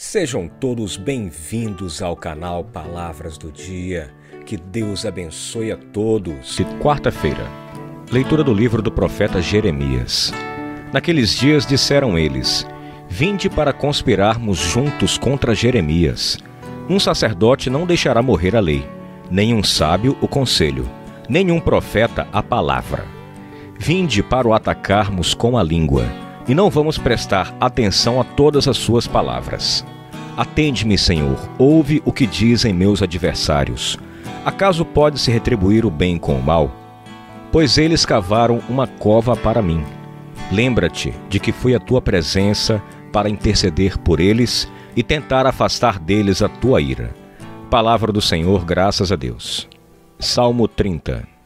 Sejam todos bem-vindos ao canal Palavras do Dia. Que Deus abençoe a todos. Quarta-feira, leitura do livro do profeta Jeremias. Naqueles dias disseram eles: Vinde para conspirarmos juntos contra Jeremias. Um sacerdote não deixará morrer a lei, nem um sábio o conselho, nem um profeta a palavra. Vinde para o atacarmos com a língua, e não vamos prestar atenção a todas as suas palavras. Atende-me, Senhor, ouve o que dizem meus adversários. Acaso pode-se retribuir o bem com o mal? Pois eles cavaram uma cova para mim. Lembra-te de que fui a tua presença para interceder por eles e tentar afastar deles a tua ira. Palavra do Senhor, graças a Deus. Salmo 30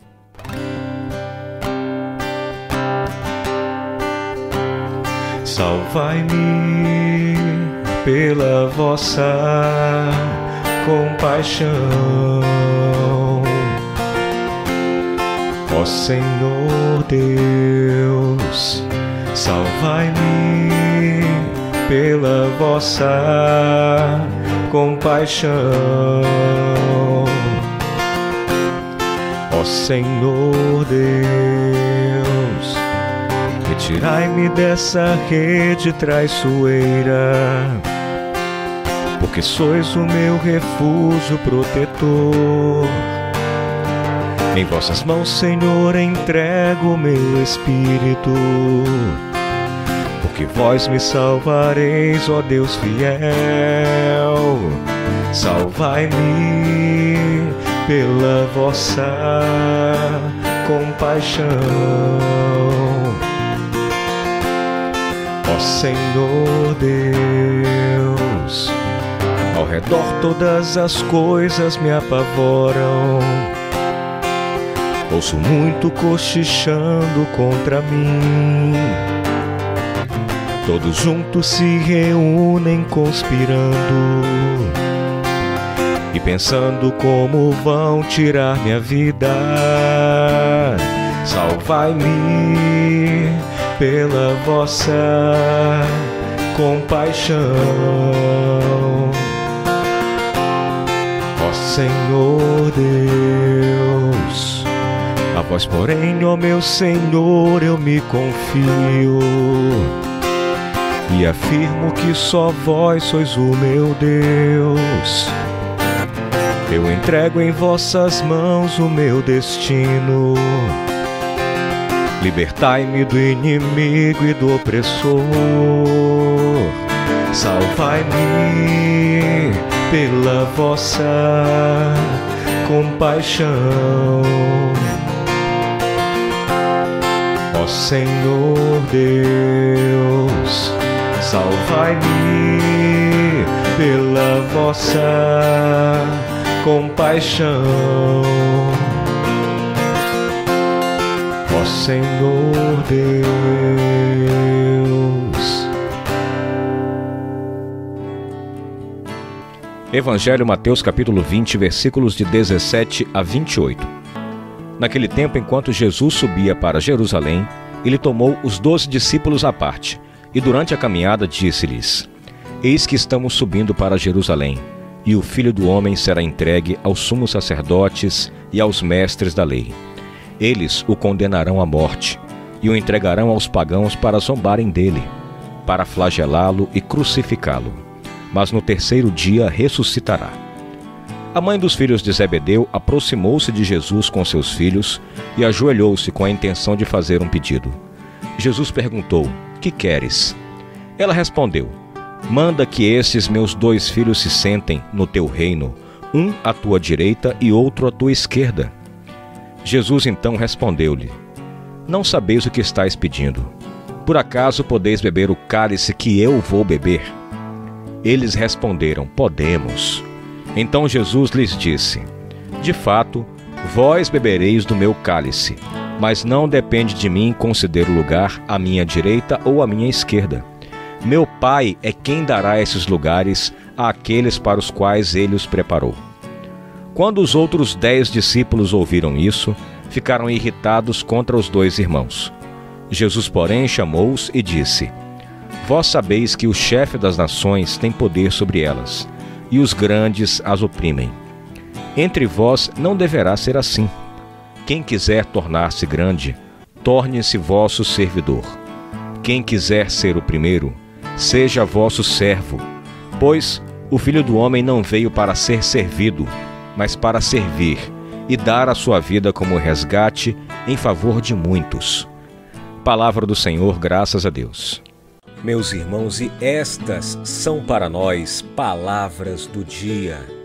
Salvai-me pela vossa compaixão, ó Senhor Deus, salvai-me pela vossa compaixão, ó Senhor Deus, retirai-me dessa rede traiçoeira, porque sois o meu refúgio protetor. Em vossas mãos, Senhor, entrego meu espírito porque vós me salvareis, ó Deus fiel. Salvai-me pela vossa compaixão, ó Senhor Deus. Ao redor todas as coisas me apavoram. Ouço muito cochichando contra mim. Todos juntos se reúnem conspirando e pensando como vão tirar minha vida. Salvai-me pela vossa compaixão, ó Senhor Deus. A vós, porém, ó meu Senhor, eu me confio e afirmo que só vós sois o meu Deus. Eu entrego em vossas mãos o meu destino. Libertai-me do inimigo e do opressor. Salvai-me pela vossa compaixão. Ó Senhor Deus, salvai-me pela vossa compaixão. Senhor Deus. Evangelho Mateus capítulo 20, versículos de 17 a 28. Naquele tempo, enquanto Jesus subia para Jerusalém, ele tomou os doze discípulos à parte, e durante a caminhada disse-lhes: Eis que estamos subindo para Jerusalém, e o filho do homem será entregue aos sumos sacerdotes e aos mestres da lei. Eles o condenarão à morte, e o entregarão aos pagãos para zombarem dele, para flagelá-lo e crucificá-lo. Mas no terceiro dia ressuscitará. A mãe dos filhos de Zebedeu aproximou-se de Jesus com seus filhos e ajoelhou-se com a intenção de fazer um pedido. Jesus perguntou: Que queres? Ela respondeu: Manda que estes meus dois filhos se sentem no teu reino, um à tua direita e outro à tua esquerda. Jesus então respondeu-lhe: Não sabeis o que estáis pedindo. Por acaso podeis beber o cálice que eu vou beber? Eles responderam: Podemos. Então Jesus lhes disse: De fato, vós bebereis do meu cálice, mas não depende de mim conceder o lugar à minha direita ou à minha esquerda. Meu Pai é quem dará esses lugares àqueles para os quais ele os preparou. Quando os outros dez discípulos ouviram isso, ficaram irritados contra os dois irmãos. Jesus, porém, chamou-os e disse: vós sabeis que o chefe das nações tem poder sobre elas, e os grandes as oprimem. Entre vós não deverá ser assim. Quem quiser tornar-se grande, torne-se vosso servidor. Quem quiser ser o primeiro, seja vosso servo, pois o Filho do Homem não veio para ser servido, mas para servir e dar a sua vida como resgate em favor de muitos. Palavra do Senhor, graças a Deus. Meus irmãos, e estas são para nós palavras do dia.